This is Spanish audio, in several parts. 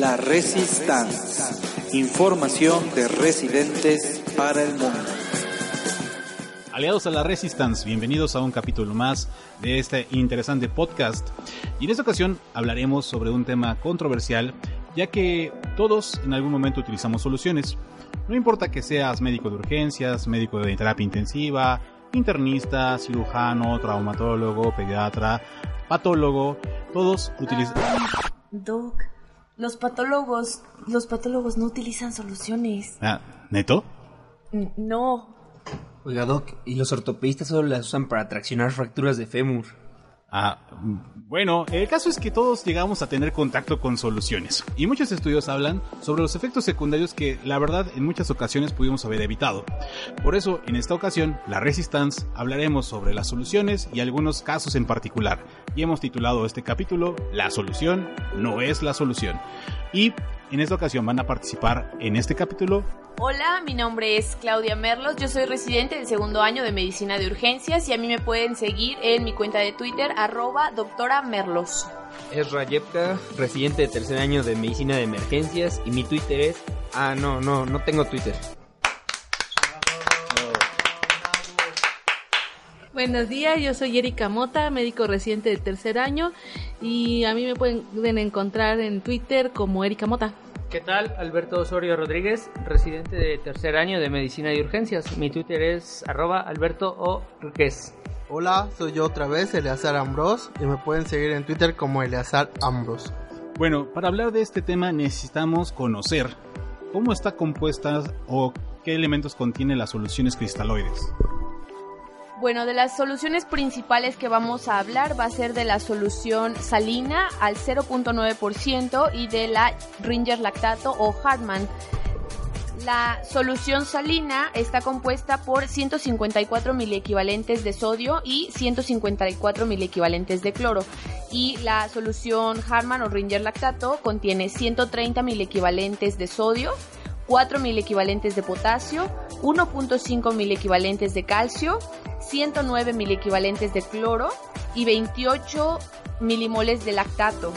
La Resistance. Información de residentes para el mundo. Aliados a la Resistance, bienvenidos a un capítulo más de este interesante podcast. Y en esta ocasión hablaremos sobre un tema controversial, ya que todos en algún momento utilizamos soluciones. No importa que seas médico de urgencias, médico de terapia intensiva, internista, cirujano, traumatólogo, pediatra, patólogo, todos utilizan... Doc, los patólogos, los patólogos no utilizan soluciones. Ah, ¿Neto? N- No. Oiga, Doc, y los ortopedistas solo las usan para traccionar fracturas de fémur. Ah, bueno, el caso es que todos llegamos a tener contacto con soluciones y muchos estudios hablan sobre los efectos secundarios que la verdad en muchas ocasiones pudimos haber evitado. Por eso, en esta ocasión, la Resistance hablaremos sobre las soluciones y algunos casos en particular. Y hemos titulado este capítulo La solución no es la solución. Y en esta ocasión van a participar en este capítulo Hola, mi nombre es Claudia Merlos, yo soy residente del segundo año de Medicina de Urgencias y a mí me pueden seguir en mi cuenta de Twitter, arroba doctora Merlos. Es Rayepka, residente de tercer año de medicina de emergencias, y mi Twitter es... Ah, no, no, no tengo Twitter. Buenos días, yo soy Erika Mota, médico residente de tercer año y a mí me pueden encontrar en Twitter como Erika Mota. ¿Qué tal? Alberto Osorio Rodríguez, residente de tercer año de Medicina y Urgencias. Mi Twitter es arroba alberto o Ruquez. Hola, soy yo otra vez, Eleazar Ambros, y me pueden seguir en Twitter como Eleazar Ambros. Bueno, para hablar de este tema necesitamos conocer cómo está compuesta o qué elementos contiene las soluciones cristaloides. Bueno, de las soluciones principales que vamos a hablar va a ser de la solución salina al 0.9% y de la Ringer lactato o Hartmann. La solución salina está compuesta por 154 miliequivalentes de sodio y 154 miliequivalentes de cloro. Y la solución Hartmann o Ringer lactato contiene 130 miliequivalentes de sodio, 4 miliequivalentes de potasio, 1.5 miliequivalentes de calcio, 109 miliequivalentes de cloro y 28 milimoles de lactato.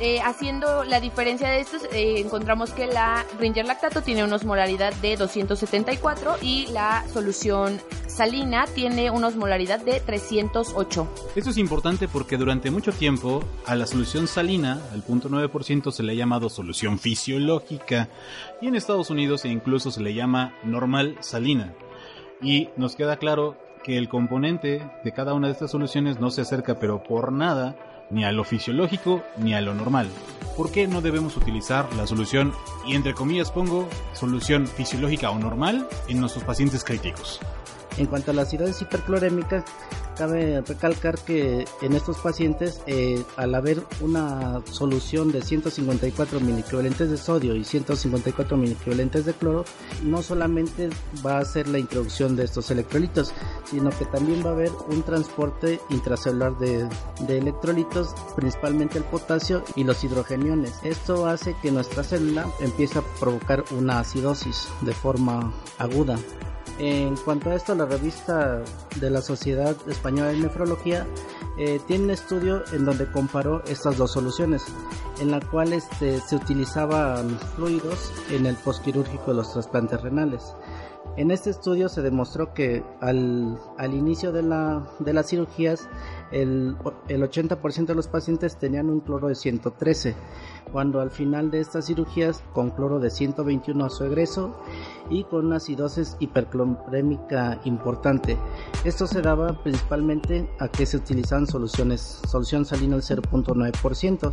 Eh, haciendo la diferencia de estos, eh, encontramos que la Ringer lactato tiene una osmolaridad de 274 y la solución salina tiene una osmolaridad de 308. Esto es importante porque durante mucho tiempo a la solución salina, al 0.9%, se le ha llamado solución fisiológica y en Estados Unidos incluso se le llama normal salina. Y nos queda claro que el componente de cada una de estas soluciones no se acerca pero por nada ni a lo fisiológico ni a lo normal. ¿Por qué no debemos utilizar la solución, y entre comillas pongo, solución fisiológica o normal en nuestros pacientes críticos? En cuanto a la acidosis hiperclorémica, cabe recalcar que en estos pacientes, eh, al haber una solución de 154 miliequivalentes de sodio y 154 miliequivalentes de cloro, no solamente va a ser la introducción de estos electrolitos, sino que también va a haber un transporte intracelular de electrolitos, principalmente el potasio y los hidrogeniones. Esto hace que nuestra célula empiece a provocar una acidosis de forma aguda. En cuanto a esto, la revista de la Sociedad Española de Nefrología eh, tiene un estudio en donde comparó estas dos soluciones, en la cual este, se utilizaban fluidos en el postquirúrgico de los trasplantes renales. En este estudio se demostró que al, al inicio de, la, de las cirugías el, el 80% de los pacientes tenían un cloro de 113, cuando al final de estas cirugías con cloro de 121 a su egreso y con una acidosis hiperclorémica importante. Esto se daba principalmente a que se utilizaban soluciones, solución salina al 0.9%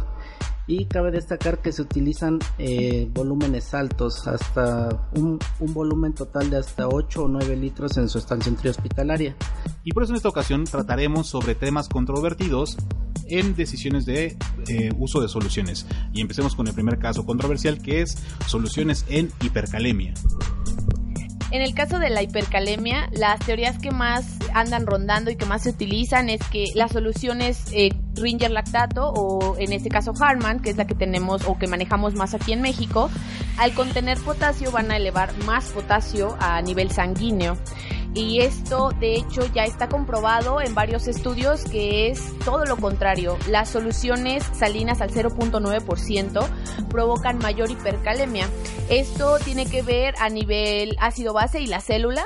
y cabe destacar que se utilizan eh, volúmenes altos, hasta un, un, volumen total de hasta 8 o 9 litros en su estancia intrahospitalaria. Y por eso en esta ocasión trataremos sobre temas controvertidos en decisiones de eh, uso de soluciones. Y empecemos con el primer caso controversial que es soluciones en hipercalemia. En el caso de la hipercalemia, las teorías que más andan rondando y que más se utilizan es que las soluciones eh, Ringer lactato o en este caso Harman, que es la que tenemos o que manejamos más aquí en México, al contener potasio van a elevar más potasio a nivel sanguíneo. Y esto de hecho ya está comprobado en varios estudios que es todo lo contrario. Las soluciones salinas al 0.9% provocan mayor hipercalemia. Esto tiene que ver a nivel ácido base y la célula.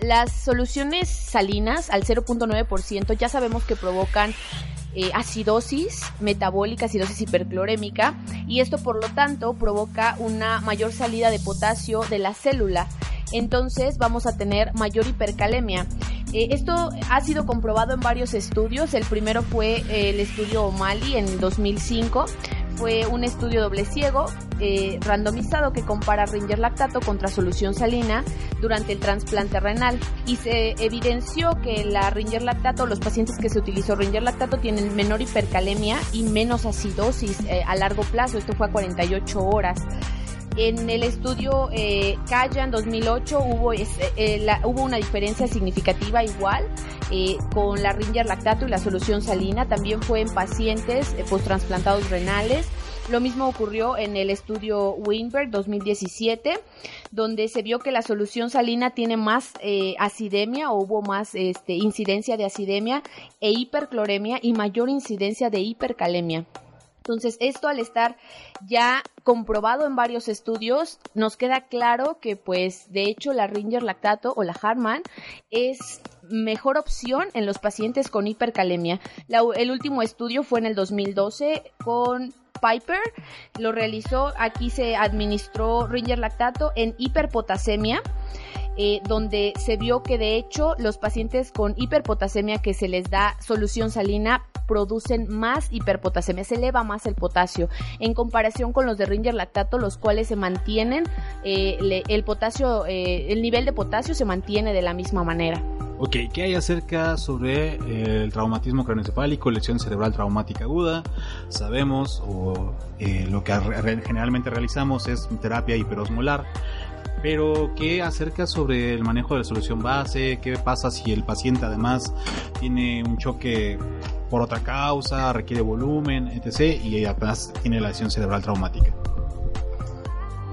Las soluciones salinas al 0.9% ya sabemos que provocan eh, acidosis metabólica, acidosis hiperclorémica, y esto por lo tanto provoca una mayor salida de potasio de la célula. Entonces vamos a tener mayor hipercalemia. Eh, esto ha sido comprobado en varios estudios. El primero fue eh, el estudio O'Malley en 2005 fue un estudio doble ciego eh, randomizado que compara Ringer lactato contra solución salina durante el trasplante renal y se evidenció que la Ringer lactato, los pacientes que se utilizó Ringer lactato tienen menor hipercalemia y menos acidosis eh, a largo plazo, esto fue a 48 horas. En el estudio eh, 2008 hubo, eh, hubo una diferencia significativa igual eh, con la Ringer lactato y la solución salina. También fue en pacientes eh, post-transplantados renales. Lo mismo ocurrió en el estudio Winberg 2017, donde se vio que la solución salina tiene más acidemia o hubo más este, incidencia de acidemia e hipercloremia y mayor incidencia de hipercalemia. Entonces, esto al estar ya comprobado en varios estudios, nos queda claro que pues de hecho la Ringer lactato o la Harman es mejor opción en los pacientes con hipercalemia. el último estudio fue en el 2012 con Piper, lo realizó, aquí se administró Ringer lactato en hiperpotasemia. Eh, donde se vio que de hecho los pacientes con hiperpotasemia que se les da solución salina producen más hiperpotasemia, se eleva más el potasio en comparación con los de Ringer lactato, los cuales se mantienen, eh, el potasio, eh, el nivel de potasio se mantiene de la misma manera. Ok, ¿qué hay acerca sobre el traumatismo craneoencefálico, lesión cerebral traumática aguda? Sabemos, o lo que generalmente realizamos es terapia hiperosmolar. Pero, ¿qué acerca sobre el manejo de la solución base? ¿Qué pasa si el paciente además tiene un choque por otra causa, requiere volumen, etc. y además tiene la lesión cerebral traumática.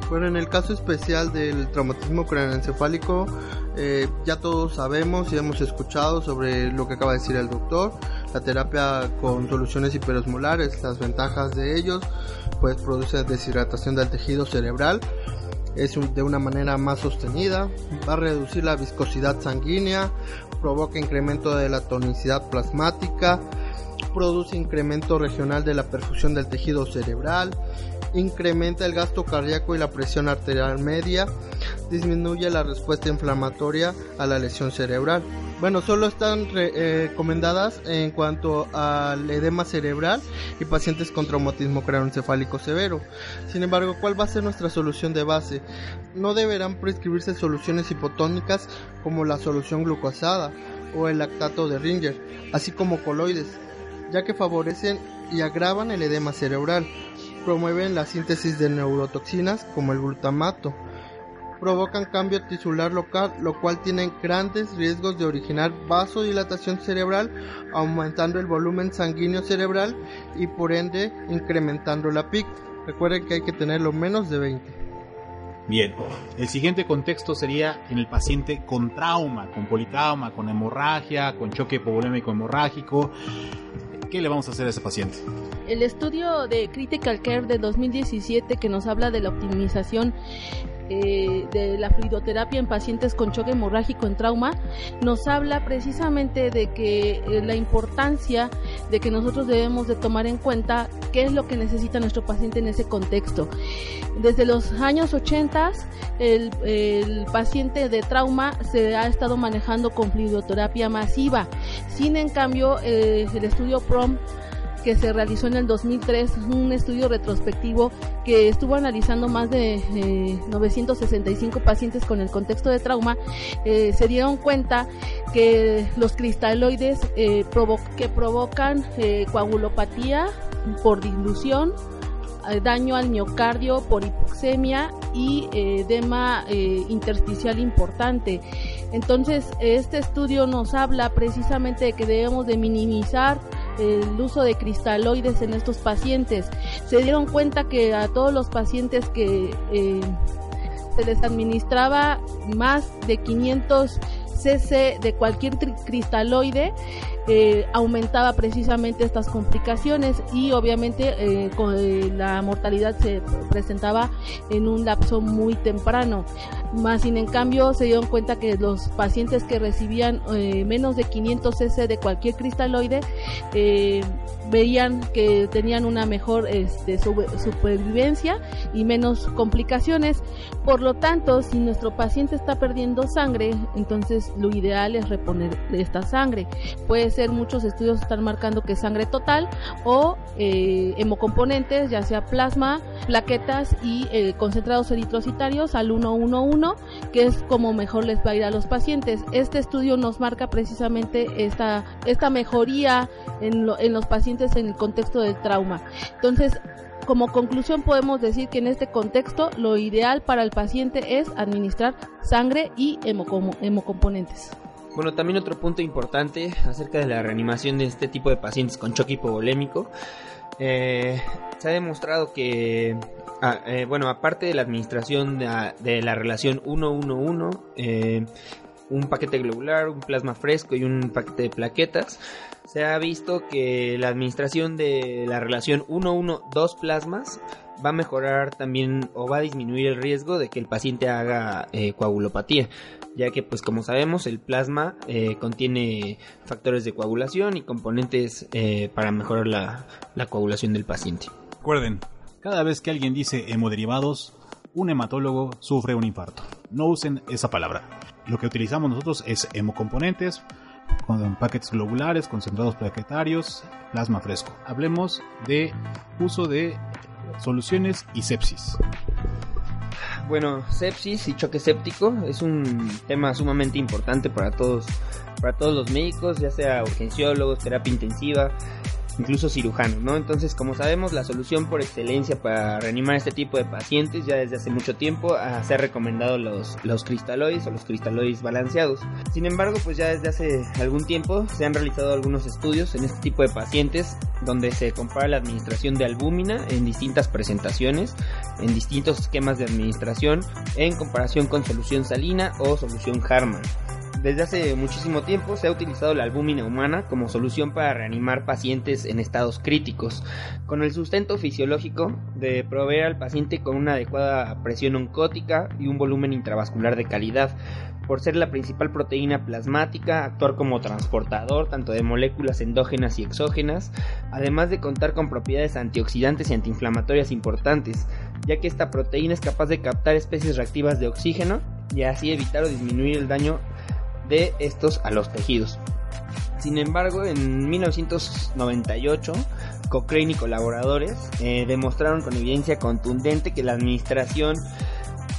Bueno, en el caso especial del traumatismo craneoencefálico, eh, ya todos sabemos y hemos escuchado sobre lo que acaba de decir el doctor, la terapia con soluciones hiperosmolares, las ventajas de ellos, pues produce deshidratación del tejido cerebral, es de una manera más sostenida, va a reducir la viscosidad sanguínea, provoca incremento de la tonicidad plasmática, produce incremento regional de la perfusión del tejido cerebral, incrementa el gasto cardíaco y la presión arterial media, disminuye la respuesta inflamatoria a la lesión cerebral. Bueno, solo están eh, recomendadas en cuanto al edema cerebral y pacientes con traumatismo craneoencefálico severo. Sin embargo, ¿cuál va a ser nuestra solución de base? No deberán prescribirse soluciones hipotónicas como la solución glucosada o el lactato de Ringer, así como coloides, ya que favorecen y agravan el edema cerebral, promueven la síntesis de neurotoxinas como el glutamato, provocan cambio tisular local, lo cual tiene grandes riesgos de originar vasodilatación cerebral, aumentando el volumen sanguíneo cerebral y por ende incrementando la PIC. Recuerden que hay que tenerlo menos de 20. Bien, el siguiente contexto sería en el paciente con trauma, con politrauma, con hemorragia, con choque hipovolémico hemorrágico. ¿Qué le vamos a hacer a ese paciente? El estudio de Critical Care de 2017 que nos habla de la optimización eh, de la fluidoterapia en pacientes con choque hemorrágico en trauma, nos habla precisamente de que eh, la importancia de que nosotros debemos de tomar en cuenta qué es lo que necesita nuestro paciente en ese contexto. Desde los años 80 el, paciente de trauma se ha estado manejando con fluidoterapia masiva. Sin en cambio, eh, el estudio PROM que se realizó en el 2003, un estudio retrospectivo que estuvo analizando más de 965 eh, pacientes con el contexto de trauma, eh, se dieron cuenta que los cristaloides eh, que provocan coagulopatía por dilución, daño al miocardio por hipoxemia y edema intersticial importante. Entonces, este estudio nos habla precisamente de que debemos de minimizar el uso de cristaloides en estos pacientes. Se dieron cuenta que a todos los pacientes que eh, se les administraba más de 500 cc de cualquier cristaloide eh, aumentaba precisamente estas complicaciones y obviamente eh, eh, la mortalidad se presentaba en un lapso muy temprano. Más sin en cambio se dieron cuenta que los pacientes que recibían menos de 500 cc de cualquier cristaloide veían que tenían una mejor este, supervivencia y menos complicaciones. Por lo tanto, si nuestro paciente está perdiendo sangre, entonces lo ideal es reponer esta sangre. Puede ser, muchos estudios están marcando que sangre total o eh, hemocomponentes, ya sea plasma, plaquetas y eh, concentrados eritrocitarios al 111, que es como mejor les va a ir a los pacientes. Este estudio nos marca precisamente esta, esta mejoría en, en los pacientes en el contexto del trauma. Entonces, como conclusión podemos decir que en este contexto lo ideal para el paciente es administrar sangre y hemocomponentes. Bueno, también otro punto importante acerca de la reanimación de este tipo de pacientes con choque hipovolémico. Eh, se ha demostrado que, ah, eh, bueno, aparte de la administración de, la relación 1-1-1, eh, un paquete globular, un plasma fresco y un paquete de plaquetas, se ha visto que la administración de la relación 1-1-2 plasmas va a mejorar también o va a disminuir el riesgo de que el paciente haga eh, coagulopatía, ya que pues como sabemos el plasma eh, contiene factores de coagulación y componentes eh, para mejorar la, la coagulación del paciente. Recuerden, cada vez que alguien dice hemoderivados, un hematólogo sufre un infarto. No usen esa palabra. Lo que utilizamos nosotros es hemocomponentes, con paquetes globulares, concentrados plaquetarios, plasma fresco. Hablemos de uso de soluciones y sepsis. Bueno, sepsis y choque séptico es un tema sumamente importante para todos, para todos los médicos, ya sea urgenciólogos, terapia intensiva, incluso cirujanos, ¿no? Entonces, como sabemos, la solución por excelencia para reanimar este tipo de pacientes ya desde hace mucho tiempo se ha recomendado los, los cristaloides o los cristaloides balanceados. Sin embargo, pues ya desde hace algún tiempo se han realizado algunos estudios en este tipo de pacientes donde se compara la administración de albúmina en distintas presentaciones, en distintos esquemas de administración, en comparación con solución salina o solución Harman desde hace muchísimo tiempo se ha utilizado la albúmina humana como solución para reanimar pacientes en estados críticos, con el sustento fisiológico de proveer al paciente con una adecuada presión oncótica y un volumen intravascular de calidad, por ser la principal proteína plasmática, actuar como transportador tanto de moléculas endógenas y exógenas, además de contar con propiedades antioxidantes y antiinflamatorias importantes, ya que esta proteína es capaz de captar especies reactivas de oxígeno y así evitar o disminuir el daño de estos a los tejidos. Sin embargo, en 1998, Cochrane y colaboradores eh, demostraron con evidencia contundente que la administración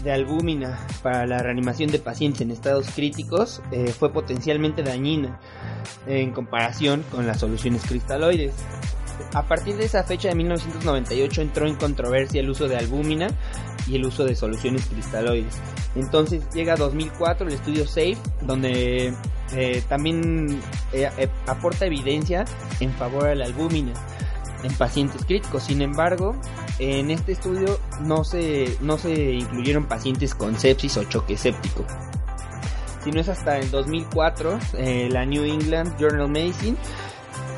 de albúmina para la reanimación de pacientes en estados críticos eh, fue potencialmente dañina en comparación con las soluciones cristaloides. A partir de esa fecha de 1998 entró en controversia el uso de albúmina y el uso de soluciones cristaloides. Entonces llega 2004 el estudio SAFE, donde eh, también eh, eh, aporta evidencia en favor de la albúmina en pacientes críticos. Sin embargo, en este estudio no se, no se incluyeron pacientes con sepsis o choque séptico. Si no es hasta el 2004, la New England Journal Medicine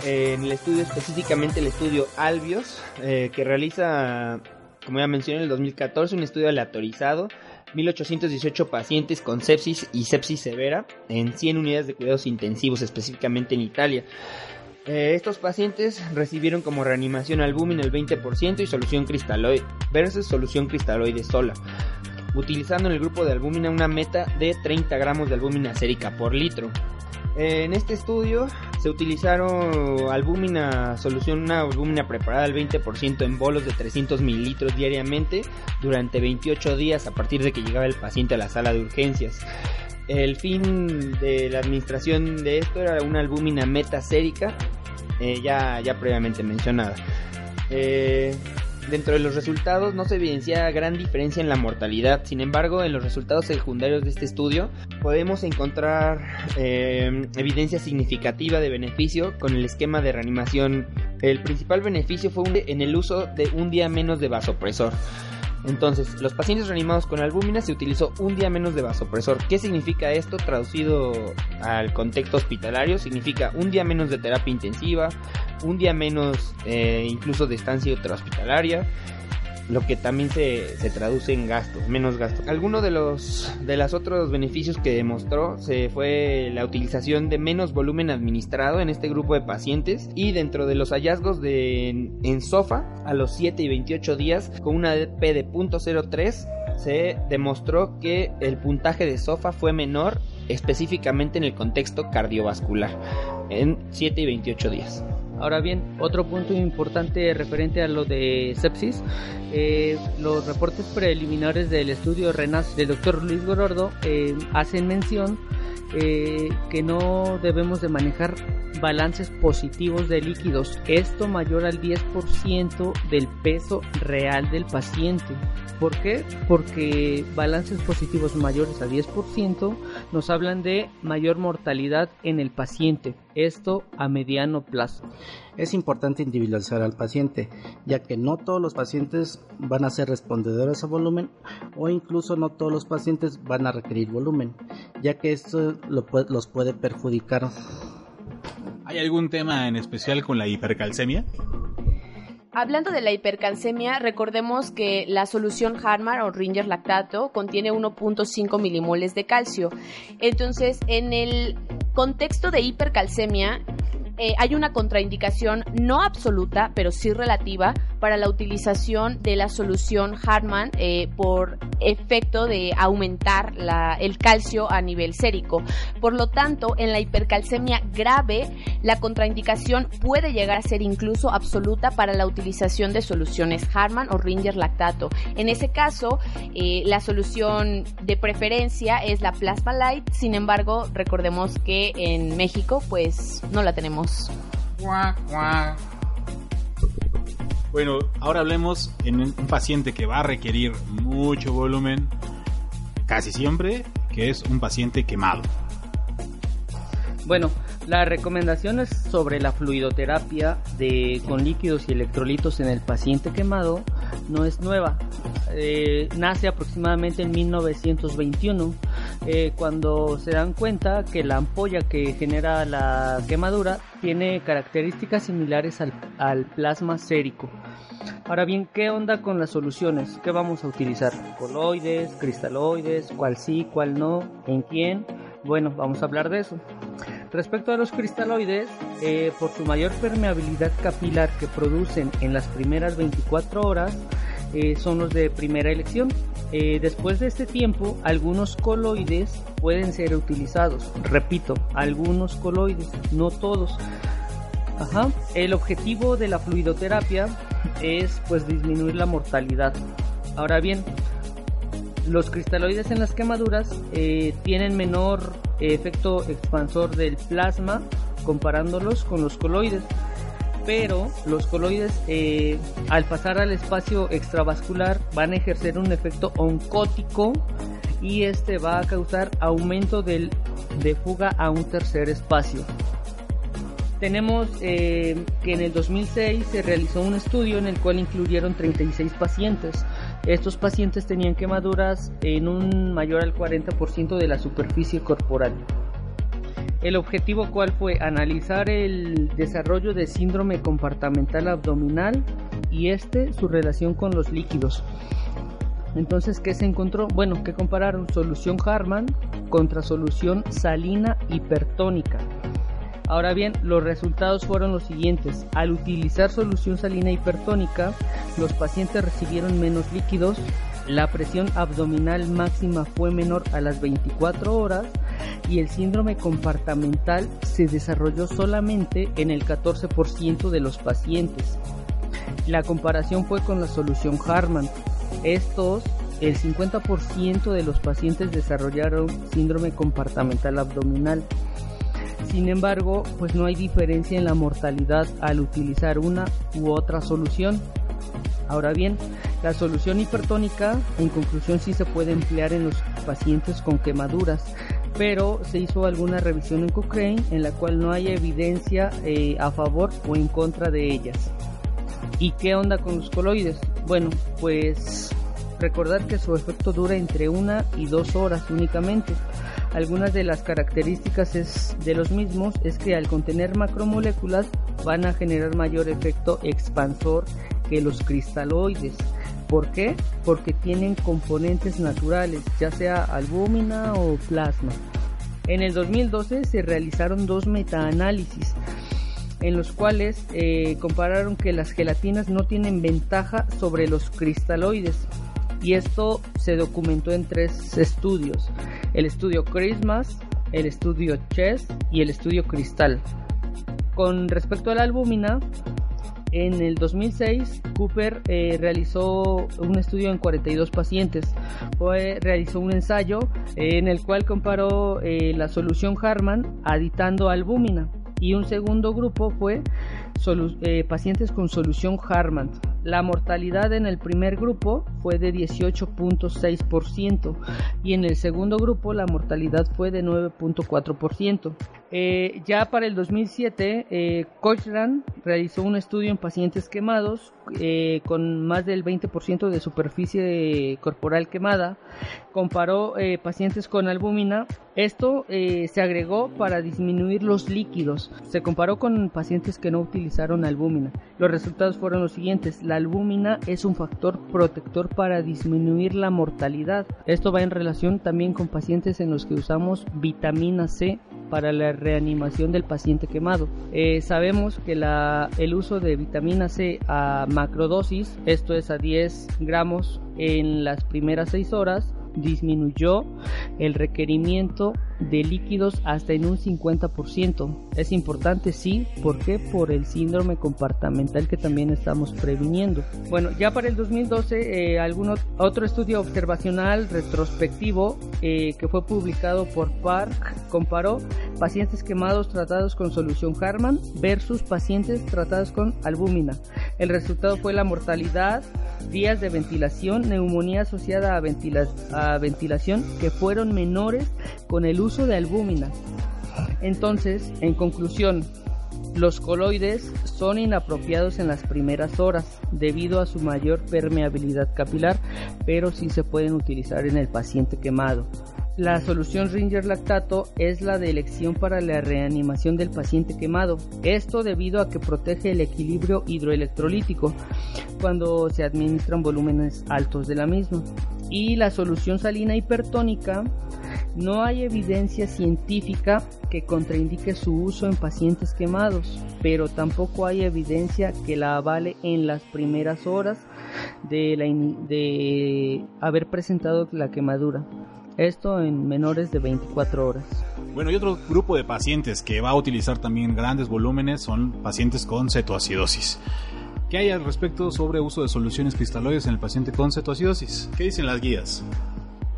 en el estudio, específicamente el estudio Albios, que realiza como ya mencioné, en el 2014 un estudio aleatorizado, 1818 pacientes con sepsis y sepsis severa en 100 unidades de cuidados intensivos, específicamente en Italia. Eh, estos pacientes recibieron como reanimación albúmina el 20% y solución cristaloide versus solución cristaloide sola, utilizando en el grupo de albúmina una meta de 30 gramos de albúmina sérica por litro. En este estudio se utilizaron albúmina, solución, una albúmina preparada al 20% en bolos de 300 mililitros diariamente durante 28 días a partir de que llegaba el paciente a la sala de urgencias. El fin de la administración de esto era una albúmina metasérica, eh, ya, ya previamente mencionada. Eh, Dentro de los resultados no se evidencia gran diferencia en la mortalidad, sin embargo en los resultados secundarios de este estudio podemos encontrar eh, evidencia significativa de beneficio con el esquema de reanimación. El principal beneficio fue en el uso de un día menos de vasopresor. Entonces, los pacientes reanimados con albúmina se utilizó un día menos de vasopresor. ¿Qué significa esto traducido al contexto hospitalario? Significa un día menos de terapia intensiva, un día menos eh, incluso de estancia intrahospitalaria, lo que también se, se, traduce en gastos, menos gastos. Alguno de los de los otros beneficios que demostró se fue la utilización de menos volumen administrado en este grupo de pacientes y dentro de los hallazgos de en, SOFA a los 7 y 28 días con una P de .03 se demostró que el puntaje de SOFA fue menor específicamente en el contexto cardiovascular en 7 y 28 días. Ahora bien, otro punto importante referente a lo de sepsis, eh, los reportes preliminares del estudio RENAS del doctor Luis Gorordo eh, hacen mención eh, que no debemos de manejar balances positivos de líquidos, esto mayor al 10% del peso real del paciente. ¿Por qué? Porque balances positivos mayores a 10% nos hablan de mayor mortalidad en el paciente, esto a mediano plazo. Es importante individualizar al paciente, ya que no todos los pacientes van a ser respondedores a volumen o incluso no todos los pacientes van a requerir volumen, ya que esto los puede perjudicar. ¿Hay algún tema en especial con la hipercalcemia? Hablando de la hipercalcemia, recordemos que la solución Harman o Ringer lactato contiene 1.5 milimoles de calcio. Entonces, en el contexto de hipercalcemia, eh, hay una contraindicación no absoluta, pero sí relativa, para la utilización de la solución Hartmann eh, por efecto de aumentar el calcio a nivel sérico. Por lo tanto, en la hipercalcemia grave, la contraindicación puede llegar a ser incluso absoluta para la utilización de soluciones Hartmann o Ringer lactato. En ese caso, eh, la solución de preferencia es la Plasma Light. Sin embargo, recordemos que en México, pues no la tenemos bueno, ahora hablemos en un paciente que va a requerir mucho volumen, casi siempre, que es un paciente quemado. Bueno, las recomendaciones sobre la fluidoterapia de, con líquidos y electrolitos en el paciente quemado no es nueva. Eh, nace aproximadamente en 1921, eh, cuando se dan cuenta que la ampolla que genera la quemadura tiene características similares al, plasma sérico. Ahora bien, ¿qué onda con las soluciones? ¿Qué vamos a utilizar? ¿Coloides, cristaloides? ¿Cuál sí, cuál no? ¿En quién? Bueno, vamos a hablar de eso. Respecto a los cristaloides, eh, por su mayor permeabilidad capilar que producen en las primeras 24 horas, eh, son los de primera elección. Eh, después de este tiempo, algunos coloides pueden ser utilizados. Repito, algunos coloides, no todos. Ajá. El objetivo de la fluidoterapia es pues disminuir la mortalidad. Ahora bien, los cristaloides en las quemaduras eh, tienen menor efecto expansor del plasma comparándolos con los coloides pero los coloides eh, al pasar al espacio extravascular van a ejercer un efecto oncótico y este va a causar aumento de fuga a un tercer espacio. Tenemos eh, que en el 2006 se realizó un estudio en el cual incluyeron 36 pacientes. Estos pacientes tenían quemaduras en un mayor al 40% de la superficie corporal. El objetivo cuál fue analizar el desarrollo de síndrome compartamental abdominal y este su relación con los líquidos. Entonces, ¿qué se encontró? Bueno, que compararon solución Harman contra solución salina hipertónica. Ahora bien, los resultados fueron los siguientes. Al utilizar solución salina hipertónica, los pacientes recibieron menos líquidos, la presión abdominal máxima fue menor a las 24 horas y el síndrome compartamental se desarrolló solamente en el 14% de los pacientes. La comparación fue con la solución Harman. Estos, el 50% de los pacientes desarrollaron síndrome compartamental abdominal. Sin embargo, pues no hay diferencia en la mortalidad al utilizar una u otra solución. Ahora bien, la solución hipertónica en conclusión sí se puede emplear en los pacientes con quemaduras, pero se hizo alguna revisión en Cochrane en la cual no hay evidencia eh, a favor o en contra de ellas. ¿Y qué onda con los coloides? Bueno, pues Recordar que su efecto dura entre una y dos horas únicamente. Algunas de las características de los mismos es que al contener macromoléculas van a generar mayor efecto expansor que los cristaloides. ¿Por qué? Porque tienen componentes naturales, ya sea albúmina o plasma. En el 2012 se realizaron dos metaanálisis en los cuales eh, compararon que las gelatinas no tienen ventaja sobre los cristaloides y esto se documentó en tres estudios el estudio Christmas el estudio Chess y el estudio Cristal con respecto a la albúmina en el 2006, Cooper eh, realizó un estudio en 42 pacientes. realizó un ensayo en el cual comparó eh, la solución Harman aditando albúmina y un segundo grupo fue eh, pacientes con solución Harman. La mortalidad en el primer grupo fue de 18.6% y en el segundo grupo la mortalidad fue de 9.4%. Eh, ya para el 2007, eh, Cochrane realizó un estudio en pacientes quemados eh, con más del 20% de superficie corporal quemada. Comparó eh, pacientes con albúmina. Esto se agregó para disminuir los líquidos. Se comparó con pacientes que no utilizaron albúmina. Los resultados fueron los siguientes. La albúmina es un factor protector para disminuir la mortalidad. Esto va en relación también con pacientes en los que usamos vitamina C para la reanimación del paciente quemado. Eh, sabemos que la, el uso de vitamina C a macrodosis, esto es a 10 gramos en las primeras 6 horas, disminuyó el requerimiento de líquidos hasta en un 50%. Es importante, sí, ¿por qué? Por el síndrome compartamental que también estamos previniendo. Bueno, ya para el 2012, eh, algún otro estudio observacional retrospectivo eh, que fue publicado por Park comparó pacientes quemados tratados con solución Harman versus pacientes tratados con albúmina. El resultado fue la mortalidad, días de ventilación, neumonía asociada a, a ventilación que fueron menores con el uso de albúmina. Entonces, en conclusión, los coloides son inapropiados en las primeras horas debido a su mayor permeabilidad capilar, pero sí se pueden utilizar en el paciente quemado. La solución Ringer lactato es la de elección para la reanimación del paciente quemado. Esto debido a que protege el equilibrio hidroelectrolítico cuando se administran volúmenes altos de la misma. Y la solución salina hipertónica no hay evidencia científica que contraindique su uso en pacientes quemados, pero tampoco hay evidencia que la avale en las primeras horas de, haber presentado la quemadura. Esto en menores de 24 horas. Bueno, y otro grupo de pacientes que va a utilizar también grandes volúmenes son pacientes con cetoacidosis. ¿Qué hay al respecto sobre uso de soluciones cristaloides en el paciente con cetoacidosis? ¿Qué dicen las guías?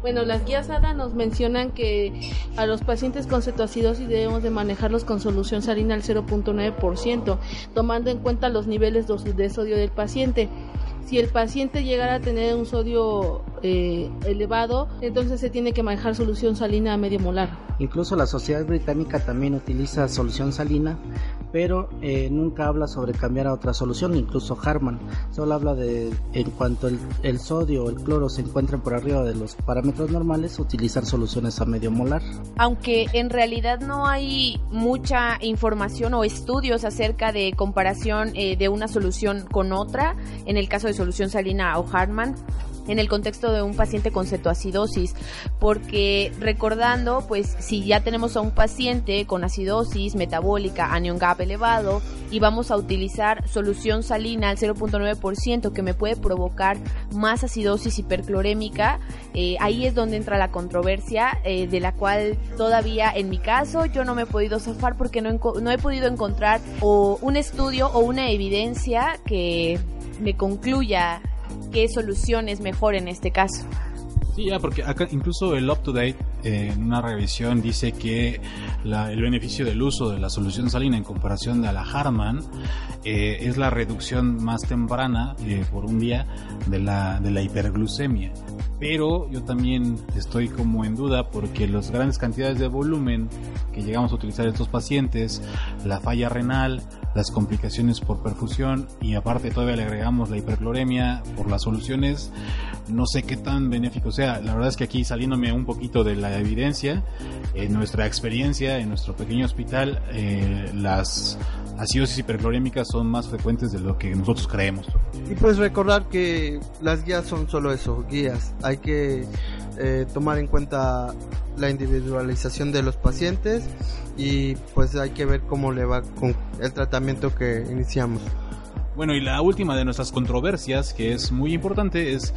Bueno, las guías ADA nos mencionan que a los pacientes con cetoacidosis debemos de manejarlos con solución salina al 0.9%, tomando en cuenta los niveles de sodio del paciente si el paciente llegara a tener un sodio eh, elevado, entonces se tiene que manejar solución salina a medio molar. Incluso la Sociedad Británica también utiliza solución salina, pero eh, nunca habla sobre cambiar a otra solución, incluso Harman. Solo habla de en cuanto el, sodio o el cloro se encuentren por arriba de los parámetros normales, utilizar soluciones a medio molar. Aunque en realidad no hay mucha información o estudios acerca de comparación eh, de una solución con otra, en el caso de solución salina o Hartman en el contexto de un paciente con cetoacidosis, porque recordando, pues si ya tenemos a un paciente con acidosis metabólica, anion gap elevado, y vamos a utilizar solución salina al 0.9% que me puede provocar más acidosis hiperclorémica, eh, ahí es donde entra la controversia, eh, de la cual todavía en mi caso yo no me he podido zafar porque no, no he podido encontrar o un estudio o una evidencia que me concluya qué solución es mejor en este caso. Sí, ya, porque acá incluso el Up to Date eh, en una revisión dice que el beneficio del uso de la solución salina en comparación de la Harman eh, es la reducción más temprana eh, por un día de la, de la hiperglucemia. Pero yo también estoy como en duda porque las grandes cantidades de volumen que llegamos a utilizar estos pacientes, la falla renal, las complicaciones por perfusión y aparte todavía le agregamos la hipercloremia por las soluciones, no sé qué tan benéfico sea. La verdad es que aquí saliéndome un poquito de la evidencia, en nuestra experiencia, en nuestro pequeño hospital, eh, las acidosis hiperclorémicas son más frecuentes de lo que nosotros creemos. Y pues recordar que las guías son solo eso, guías. Hay que eh, tomar en cuenta la individualización de los pacientes y pues hay que ver cómo le va con el tratamiento que iniciamos. Bueno, y la última de nuestras controversias, que es muy importante, es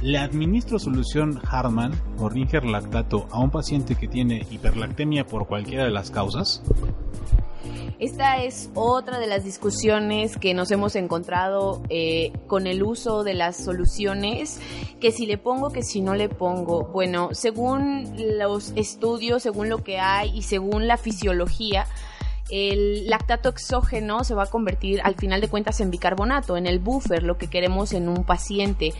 ¿le administro solución Harman o Ringer lactato a un paciente que tiene hiperlactemia por cualquiera de las causas? Esta es otra de las discusiones que nos hemos encontrado eh, con el uso de las soluciones, que si le pongo, que si no le pongo. Bueno, según los estudios, según lo que hay y según la fisiología, el lactato exógeno se va a convertir al final de cuentas en bicarbonato, en el buffer, lo que queremos en un paciente.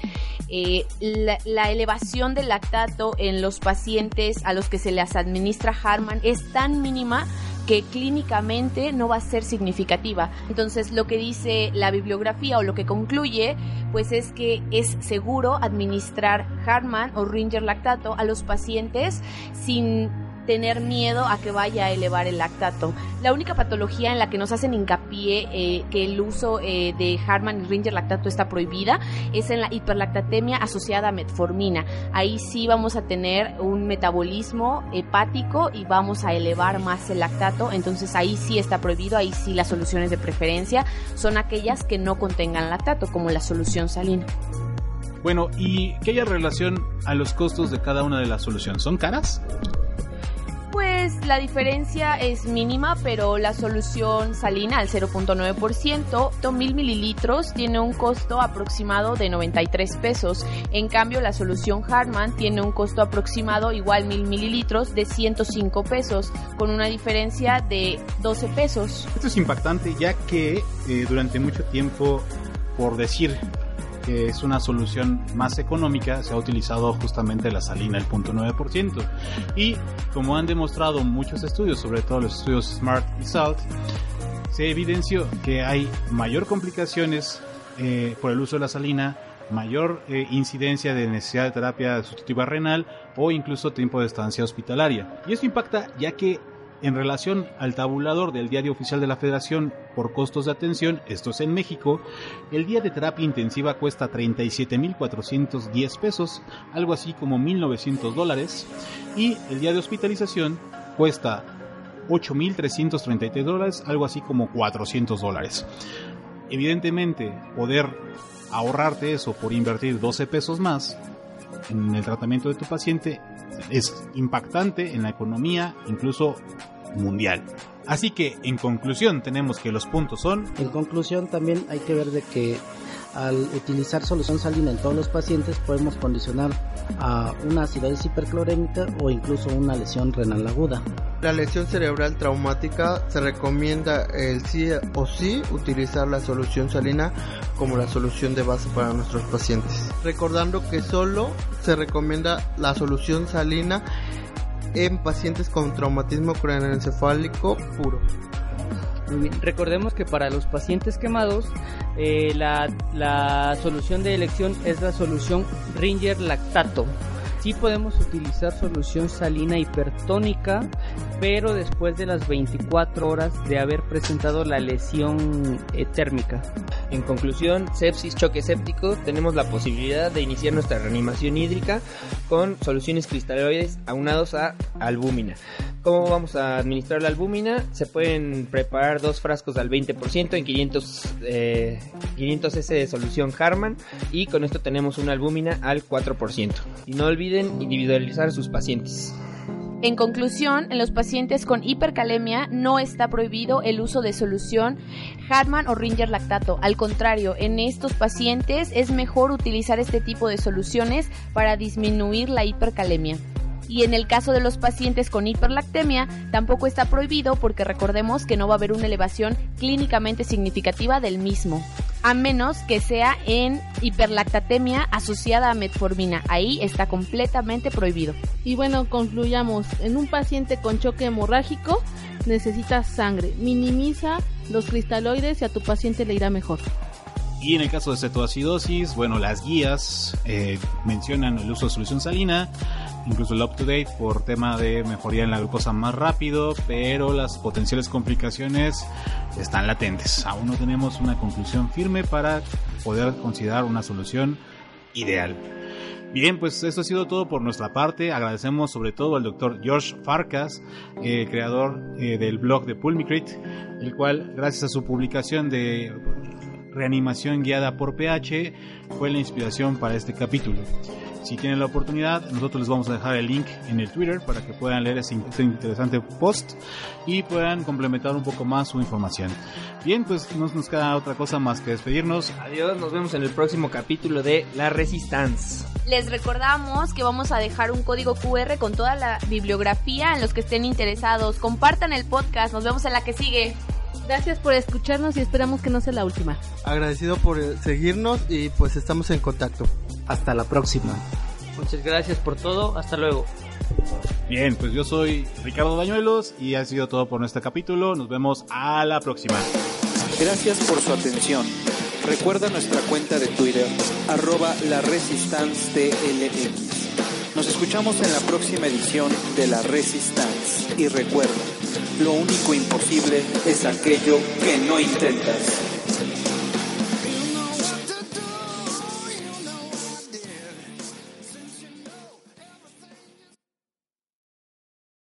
Eh, la, la, elevación del lactato en los pacientes a los que se les administra Harman es tan mínima que clínicamente no va a ser significativa. Entonces, lo que dice la bibliografía o lo que concluye, pues es que es seguro administrar Harman o Ringer lactato a los pacientes sin tener miedo a que vaya a elevar el lactato. La única patología en la que nos hacen hincapié eh, que el uso eh, de Harman y Ringer lactato está prohibida es en la hiperlactatemia asociada a metformina. Ahí sí vamos a tener un metabolismo hepático y vamos a elevar más el lactato, entonces ahí sí está prohibido, ahí sí las soluciones de preferencia son aquellas que no contengan lactato, como la solución salina. Bueno, ¿y qué hay relación a los costos de cada una de las soluciones? ¿Son caras? Pues la diferencia es mínima, pero la solución salina al 0.9%, mil mililitros, tiene un costo aproximado de 93 pesos. En cambio, la solución Harman tiene un costo aproximado igual mil mililitros de 105 pesos, con una diferencia de 12 pesos. Esto es impactante ya que eh, durante mucho tiempo, por decir es una solución más económica, se ha utilizado justamente la salina, el 0.9%. Y como han demostrado muchos estudios, sobre todo los estudios SMART y SALT, se evidenció que hay mayor complicaciones eh, por el uso de la salina, mayor eh, incidencia de necesidad de terapia sustitutiva renal o incluso tiempo de estancia hospitalaria. Y esto impacta ya que en relación al tabulador del diario oficial de la Federación por costos de atención, esto es en México, el día de terapia intensiva cuesta 37.410 pesos, algo así como 1.900 dólares, y el día de hospitalización cuesta 8.333 dólares, algo así como 400 dólares. Evidentemente, poder ahorrarte eso por invertir 12 pesos más en el tratamiento de tu paciente es impactante en la economía, incluso mundial. Así que, en conclusión, tenemos que los puntos son... En conclusión, también hay que ver de que al utilizar solución salina en todos los pacientes podemos condicionar a una acidosis hiperclorémica o incluso una lesión renal aguda. La lesión cerebral traumática se recomienda el sí o sí utilizar la solución salina como la solución de base para nuestros pacientes. Recordando que solo se recomienda la solución salina en pacientes con traumatismo craneoencefálico puro. Recordemos que para los pacientes quemados, eh, la, la solución de elección es la solución Ringer lactato. Sí podemos utilizar solución salina hipertónica, pero después de las 24 horas de haber presentado la lesión eh, térmica. En conclusión, sepsis, choque séptico, tenemos la posibilidad de iniciar nuestra reanimación hídrica con soluciones cristaloides aunados a albúmina. ¿Cómo vamos a administrar la albúmina? Se pueden preparar dos frascos al 20% en 500, eh, 500 S de solución Harman y con esto tenemos una albúmina al 4%. Y no olviden individualizar a sus pacientes. En conclusión, en los pacientes con hipercalemia no está prohibido el uso de solución Harman o Ringer lactato. Al contrario, en estos pacientes es mejor utilizar este tipo de soluciones para disminuir la hipercalemia. Y en el caso de los pacientes con hiperlactemia, tampoco está prohibido porque recordemos que no va a haber una elevación clínicamente significativa del mismo, a menos que sea en hiperlactatemia asociada a metformina. Ahí está completamente prohibido. Y bueno, concluyamos. En un paciente con choque hemorrágico necesita sangre. Minimiza los cristaloides y a tu paciente le irá mejor. Y en el caso de cetoacidosis, bueno, las guías eh, mencionan el uso de solución salina, incluso el up-to-date por tema de mejoría en la glucosa más rápido, pero las potenciales complicaciones están latentes. Aún no tenemos una conclusión firme para poder considerar una solución ideal. Bien, pues eso ha sido todo por nuestra parte. Agradecemos sobre todo al doctor George Farkas, eh, creador eh, del blog de Pulmicrate, el cual, gracias a su publicación de reanimación guiada por pH, fue la inspiración para este capítulo. Si tienen la oportunidad, nosotros les vamos a dejar el link en el Twitter para que puedan leer ese interesante post y puedan complementar un poco más su información. Bien, pues no nos queda otra cosa más que despedirnos. Adiós, nos vemos en el próximo capítulo de La Resistance. Les recordamos que vamos a dejar un código QR con toda la bibliografía en los que estén interesados. Compartan el podcast, nos vemos en la que sigue. Gracias por escucharnos y esperamos que no sea la última. Agradecido por eh, seguirnos y pues estamos en contacto. Hasta la próxima. Muchas gracias por todo. Hasta luego. Bien, pues yo soy Ricardo Bañuelos y ha sido todo por nuestro capítulo. Nos vemos a la próxima. Gracias por su atención. Recuerda nuestra cuenta de Twitter, arroba la Resistance TLX. Nos escuchamos en la próxima edición de La Resistance. Y recuerda, lo único imposible es aquello que no intentas.